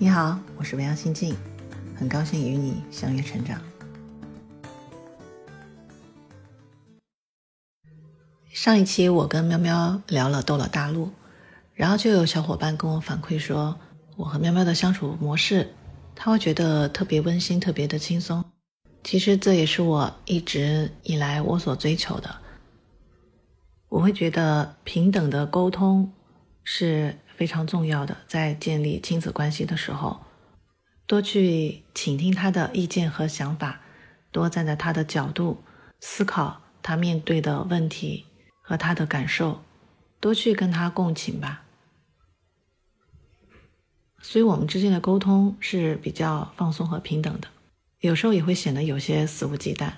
你好，我是未央心境，很高兴与你相约成长。上一期我跟喵喵聊了《斗罗大陆》，然后就有小伙伴跟我反馈说，我和喵喵的相处模式，他会觉得特别温馨，特别的轻松。其实这也是我一直以来我所追求的。我会觉得平等的沟通是非常重要的，在建立亲子关系的时候，多去倾听他的意见和想法，多站在他的角度思考他面对的问题和他的感受，多去跟他共情吧。所以，我们之间的沟通是比较放松和平等的，有时候也会显得有些肆无忌惮。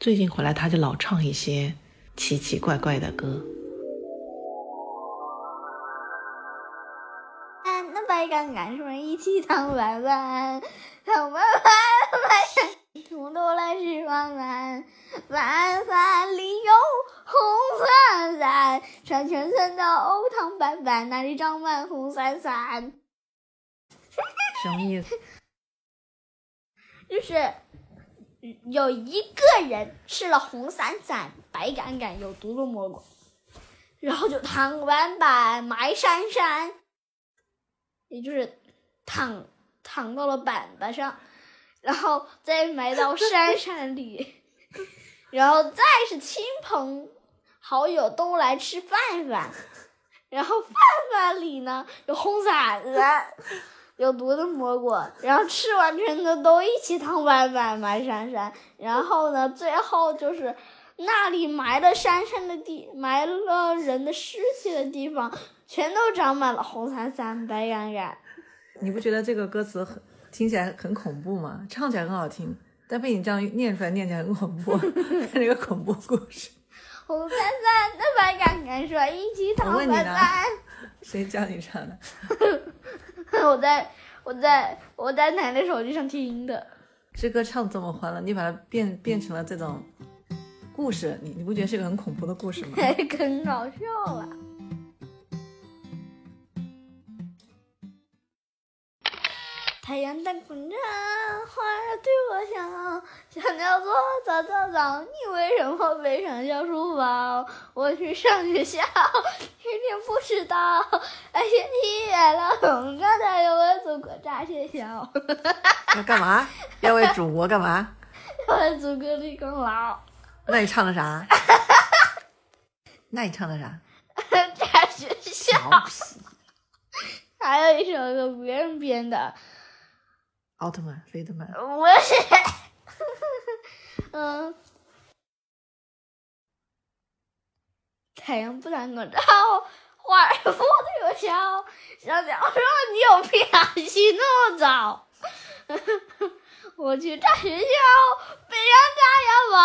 最近回来，他就老唱一些。奇奇怪怪的歌。那白干干说一起唱晚饭，唱晚饭，晚从头来吃晚饭，晚饭里有红伞伞，穿全身的欧汤板板，那里长满红伞伞。什么意思？就是。有一个人吃了红伞伞、白杆杆有毒的蘑菇，然后就躺板板埋山山，也就是躺躺到了板板上，然后再埋到 山山里，然后再是亲朋好友都来吃饭饭，然后饭饭里呢有红伞伞。有毒的蘑菇，然后吃完全的都一起躺板板埋山山，然后呢，最后就是那里埋了山山的地，埋了人的尸体的地方，全都长满了红伞伞、白杆杆。你不觉得这个歌词很听起来很恐怖吗？唱起来很好听，但被你这样念出来，念起来很恐怖，看这个恐怖故事。红伞伞的白杆杆说一起躺板板。谁教你唱的？我在我在我在奶奶手机上听的，这歌唱这么欢乐，你把它变变成了这种故事，你你不觉得是个很恐怖的故事吗？更搞笑了。太阳当空照，花儿对我笑，小鸟做早早早，你为什么背上小书包？我去上学校，天天不迟到，而且体验了农场才要为祖国炸学校。要干嘛？要为祖国干嘛？为祖国立功劳。那你唱的啥？那你唱的啥？在学校。还有一首歌别人编的。奥特曼，飞特曼。我是，嗯，太阳不能照，花儿不对我笑。小鸟说：“你有病啊，起那么早？” 我去炸学校，背上炸药包。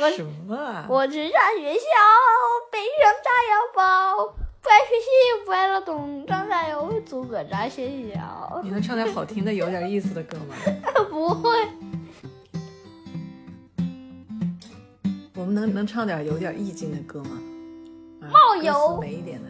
我什么？啊我去炸学校，背上炸药包。不爱学习，不爱劳动，长大要为祖国炸学校。你能唱点好听的、有点意思的歌吗？不会。我们能能唱点有点意境的歌吗？冒油。美一点的。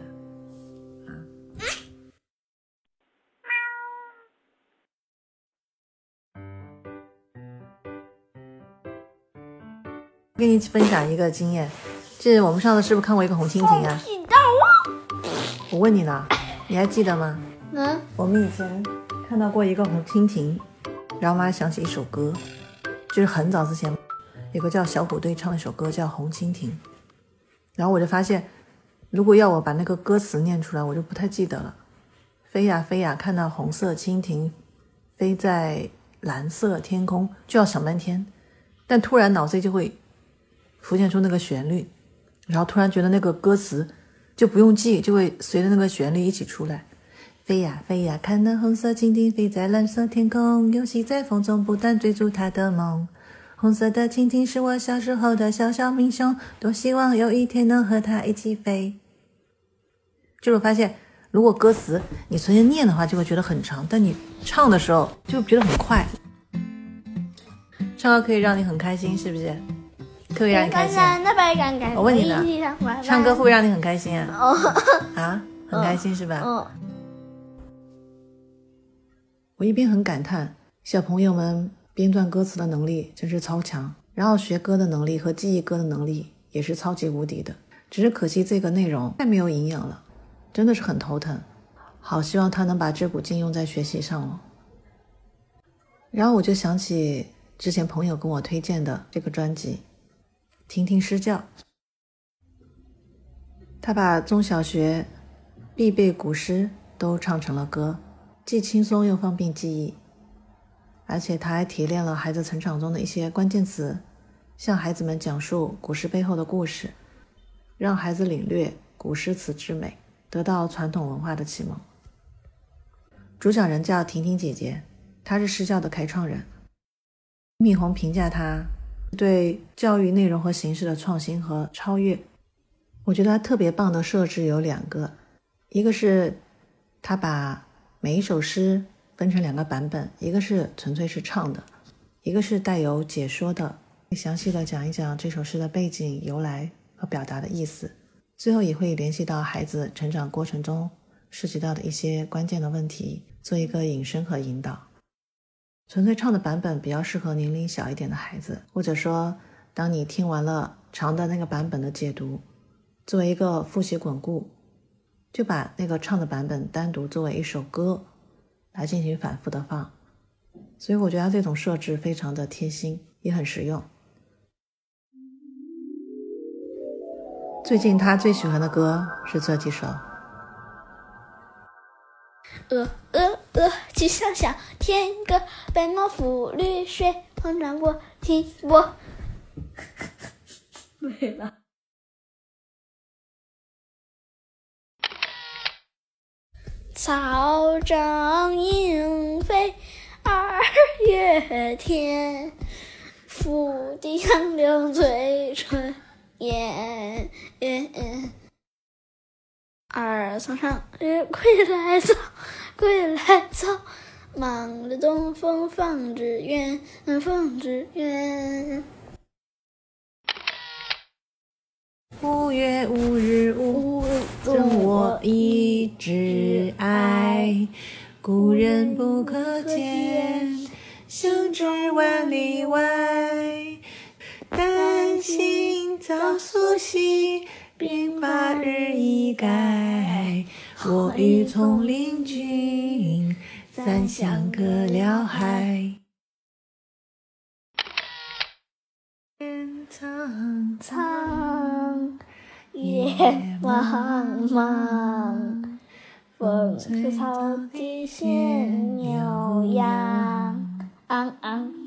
跟你分享一个经验，这是我们上次是不是看过一个红蜻蜓啊？我问你呢，你还记得吗？嗯，我们以前看到过一个红蜻蜓，然后妈想起一首歌，就是很早之前有个叫小虎队唱一首歌叫《红蜻蜓》，然后我就发现，如果要我把那个歌词念出来，我就不太记得了。飞呀飞呀，看到红色蜻蜓飞在蓝色天空，就要想半天，但突然脑子里就会浮现出那个旋律，然后突然觉得那个歌词。就不用记，就会随着那个旋律一起出来。飞呀飞呀，看那红色蜻蜓飞在蓝色天空，游戏在风中，不断追逐它的梦。红色的蜻蜓是我小时候的小小英雄，多希望有一天能和它一起飞。就是发现，如果歌词你随便念的话，就会觉得很长；但你唱的时候，就觉得很快。唱歌可以让你很开心，是不是？特别让你开心。我问你呢唱歌会不会让你很开心啊？哦，啊，很开心是吧？嗯，我一边很感叹小朋友们编撰歌词的能力真是超强，然后学歌的能力和记忆歌的能力也是超级无敌的。只是可惜这个内容太没有营养了，真的是很头疼。好希望他能把这股劲用在学习上哦。然后我就想起之前朋友跟我推荐的这个专辑《婷婷诗教》，他把中小学必备古诗都唱成了歌，既轻松又方便记忆，而且他还提炼了孩子成长中的一些关键词，向孩子们讲述古诗背后的故事，让孩子领略古诗词之美，得到传统文化的启蒙。主讲人叫婷婷姐姐，她是诗教的开创人。米红评价她对教育内容和形式的创新和超越。我觉得她特别棒的设置有两个，一个是她把每一首诗分成两个版本，一个是纯粹是唱的，一个是带有解说的，详细的讲一讲这首诗的背景由来和表达的意思。最后也会联系到孩子成长过程中涉及到的一些关键的问题。做一个引申和引导，纯粹唱的版本比较适合年龄小一点的孩子，或者说，当你听完了长的那个版本的解读，作为一个复习巩固，就把那个唱的版本单独作为一首歌来进行反复的放。所以我觉得这种设置非常的贴心，也很实用。最近他最喜欢的歌是这几首。呃曲项向天歌，白毛浮绿水，红掌拨清波。没了。草长莺飞二月天，拂堤杨柳醉春烟。二层上月归来早，归来早，忙着东风放纸鸢，放纸鸢。五月五日午，赠我一枝艾，故人不可见，相知万里外。丹心早苏醒。鬓发日已改，我与丛林君，三相隔辽海。天苍苍，野茫茫，风吹草低见牛羊，昂昂。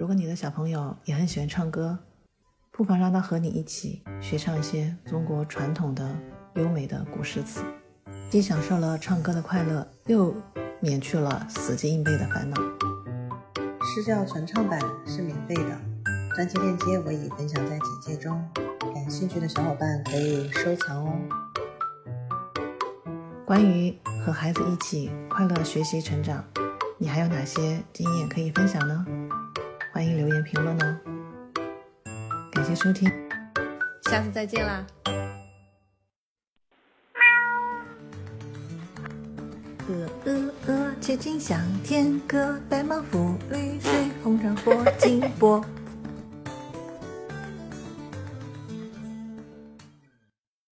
如果你的小朋友也很喜欢唱歌，不妨让他和你一起学唱一些中国传统的优美的古诗词，既享受了唱歌的快乐，又免去了死记硬背的烦恼。诗教传唱版是免费的，专辑链接我已分享在简介中，感兴趣的小伙伴可以收藏哦。关于和孩子一起快乐学习成长，你还有哪些经验可以分享呢？欢迎留言评论哦！感谢收听，下次再见啦！鹅鹅鹅，曲颈向天歌，白毛浮绿水，红掌拨金波。